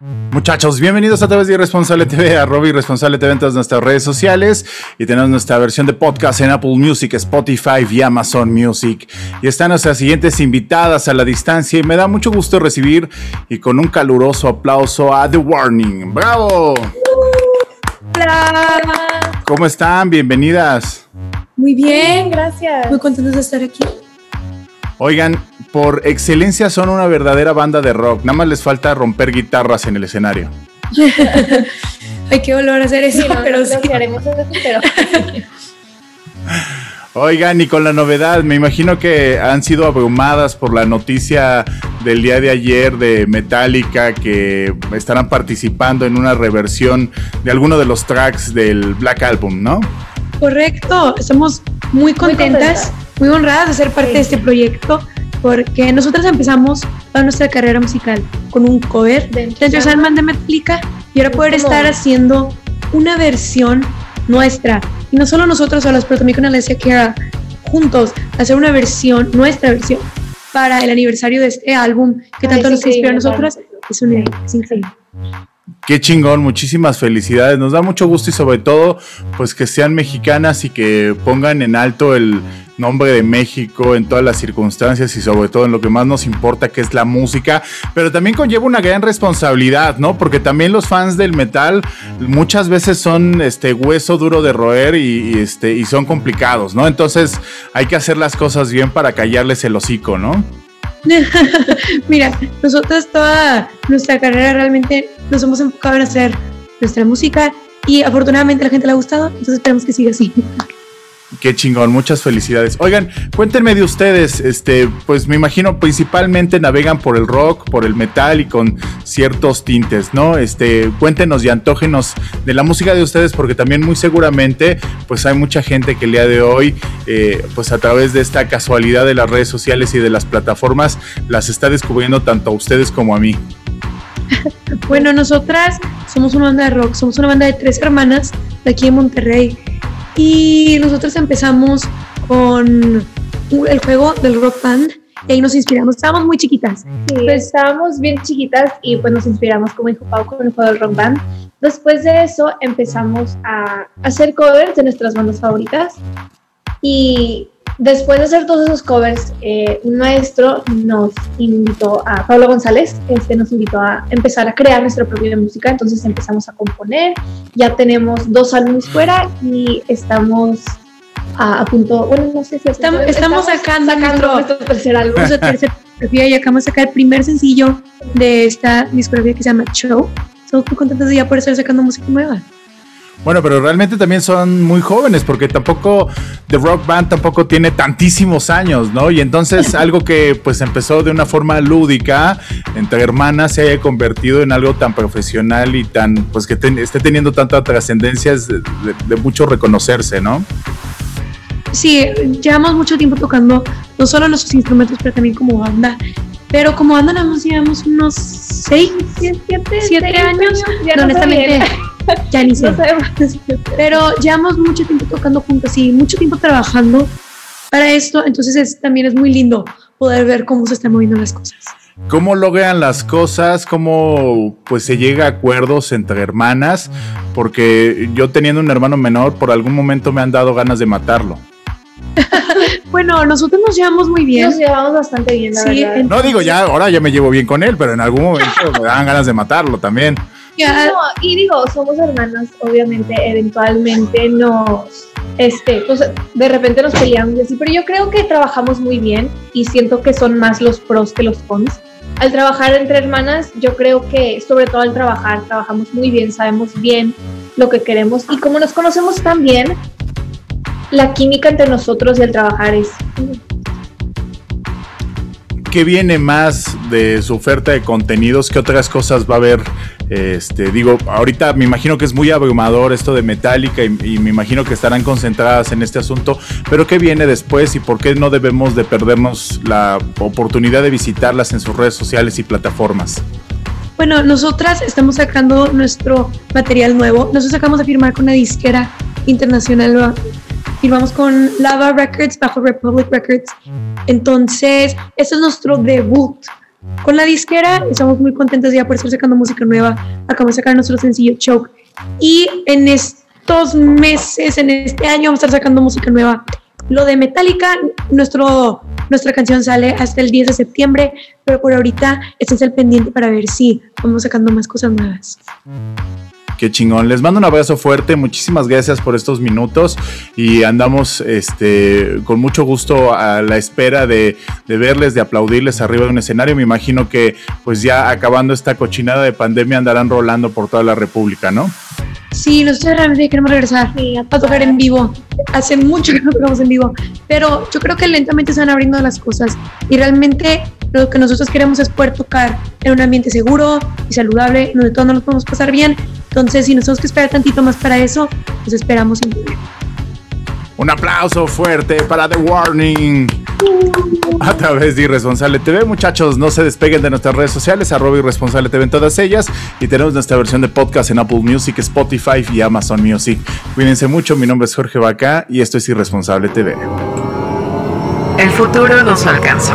Muchachos, bienvenidos a través de Irresponsable TV, a Robbie Irresponsable TV en todas nuestras redes sociales y tenemos nuestra versión de podcast en Apple Music, Spotify y Amazon Music. Y están nuestras siguientes invitadas a la distancia y me da mucho gusto recibir y con un caluroso aplauso a The Warning. ¡Bravo! Hola. ¿Cómo están? Bienvenidas. Muy bien, gracias. Muy contentos de estar aquí. Oigan, por excelencia son una verdadera banda de rock. Nada más les falta romper guitarras en el escenario. Hay que volver a hacer eso, pero sí. haremos eso, pero... Oigan, y con la novedad, me imagino que han sido abrumadas por la noticia del día de ayer de Metallica que estarán participando en una reversión de alguno de los tracks del Black Album, ¿no? Correcto, estamos muy contentas, muy, honradas de ser parte de este proyecto porque nosotros empezamos toda nuestra carrera musical con un cover dentro de Salman de Metallica y ahora poder estar haciendo una versión nuestra. Y no solo nosotros solos, pero también con Alessia Kara juntos hacer una versión, nuestra versión para el aniversario de este álbum que tanto nos inspiró a nosotras es, un, es increíble. Qué chingón, muchísimas felicidades. Nos da mucho gusto y sobre todo, pues que sean mexicanas y que pongan en alto el nombre de México en todas las circunstancias y sobre todo en lo que más nos importa, que es la música. Pero también conlleva una gran responsabilidad, ¿no? Porque también los fans del metal muchas veces son este hueso duro de roer y, este, y son complicados, ¿no? Entonces hay que hacer las cosas bien para callarles el hocico, ¿no? Mira, nosotros toda nuestra carrera realmente nos hemos enfocado en hacer nuestra música y afortunadamente la gente le ha gustado, entonces esperamos que siga así. Qué chingón, muchas felicidades. Oigan, cuéntenme de ustedes, este, pues me imagino principalmente navegan por el rock, por el metal y con ciertos tintes, ¿no? Este, cuéntenos y antógenos de la música de ustedes porque también muy seguramente pues hay mucha gente que el día de hoy eh, pues a través de esta casualidad de las redes sociales y de las plataformas las está descubriendo tanto a ustedes como a mí. Bueno, nosotras somos una banda de rock, somos una banda de tres hermanas de aquí en Monterrey y nosotros empezamos con el juego del rock band y ahí nos inspiramos. Estábamos muy chiquitas. Sí, pues estábamos bien chiquitas y pues nos inspiramos, como dijo Pau, con el juego del rock band. Después de eso empezamos a hacer covers de nuestras bandas favoritas y después de hacer todos esos covers, eh, un maestro nos invitó a, Pablo González, este nos invitó a empezar a crear nuestra propia música, entonces empezamos a componer, ya tenemos dos álbumes fuera y estamos a, punto, bueno, no sé si estamos, estamos, sacando, nuestro, tercer álbum. tercer y acabamos de sacar el primer sencillo de esta discografía que se llama Show. Estamos muy contentos de ya por estar sacando música nueva. Bueno, pero realmente también son muy jóvenes porque tampoco The Rock Band tampoco tiene tantísimos años, ¿no? Y entonces algo que pues empezó de una forma lúdica entre hermanas se haya convertido en algo tan profesional y tan pues que esté teniendo tanta trascendencia es de, mucho reconocerse, ¿no? Sí, llevamos mucho tiempo tocando no solo nuestros instrumentos, pero también como banda. Pero como banda nada llevamos unos 6, 7 años. Ya honestamente ya ni sé. Pero llevamos mucho tiempo tocando juntos y mucho tiempo trabajando para esto, entonces también es muy lindo poder ver cómo se están moviendo las cosas. ¿Cómo logran las cosas? ¿Cómo pues se llega a acuerdos entre hermanas? Porque yo teniendo un hermano menor, por algún momento me han dado ganas de matarlo. bueno, nosotros nos llevamos muy bien. Nos llevamos bastante bien, la No digo ya, ahora ya me llevo bien con él, pero en algún momento me dan ganas de matarlo también. Y digo, somos hermanas, obviamente, eventualmente nos, este, pues de repente nos peleamos y así, pero yo creo que trabajamos muy bien y siento que son más los pros que los cons. Al trabajar entre hermanas, yo creo que sobre todo al trabajar, trabajamos muy bien, sabemos bien lo que queremos y como nos conocemos tan bien, la química entre nosotros y el trabajar es ¿Qué viene más de su oferta de contenidos? ¿Qué otras cosas va a haber? Este, digo, ahorita me imagino que es muy abrumador esto de Metallica y, me imagino que estarán concentradas en este asunto, pero ¿qué viene después y por qué no debemos de perdernos la oportunidad de visitarlas en sus redes sociales y plataformas? Bueno, nosotras estamos sacando nuestro material nuevo. Nosotros acabamos de firmar con una disquera internacional firmamos con Lava Records bajo Republic Records. Entonces, este es nuestro debut con la disquera. Estamos muy contentos ya por estar sacando música nueva. Acabamos de sacar nuestro sencillo Choke. Y en estos meses, en este año, vamos a estar sacando música nueva. Lo de Metallica, nuestro, nuestra canción sale hasta el 10 de septiembre, pero por ahorita este es el pendiente para ver si vamos sacando más cosas nuevas. Qué chingón. Les mando un abrazo fuerte. Muchísimas gracias por estos minutos y andamos este, con mucho gusto a la espera de, verles, de aplaudirles arriba de un escenario. Me imagino que pues ya acabando esta cochinada de pandemia andarán rolando por toda la República, ¿no? Sí, nosotros realmente queremos regresar a tocar en vivo. Hace mucho que no tocamos en vivo, pero yo creo que lentamente se van abriendo las cosas y realmente lo que nosotros queremos es poder tocar en un ambiente seguro y saludable, donde todos nos podemos pasar bien entonces, si nos tenemos que esperar tantito más para eso, pues esperamos sin Un aplauso fuerte para The Warning. A través de Irresponsable TV, muchachos, no se despeguen de nuestras redes sociales, arroba Irresponsable TV en todas ellas. Y tenemos nuestra versión de podcast en Apple Music, Spotify y Amazon Music. Cuídense mucho, mi nombre es Jorge Vaca y esto es Irresponsable TV. El futuro nos alcanzó.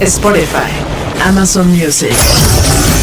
Spotify, Amazon Music.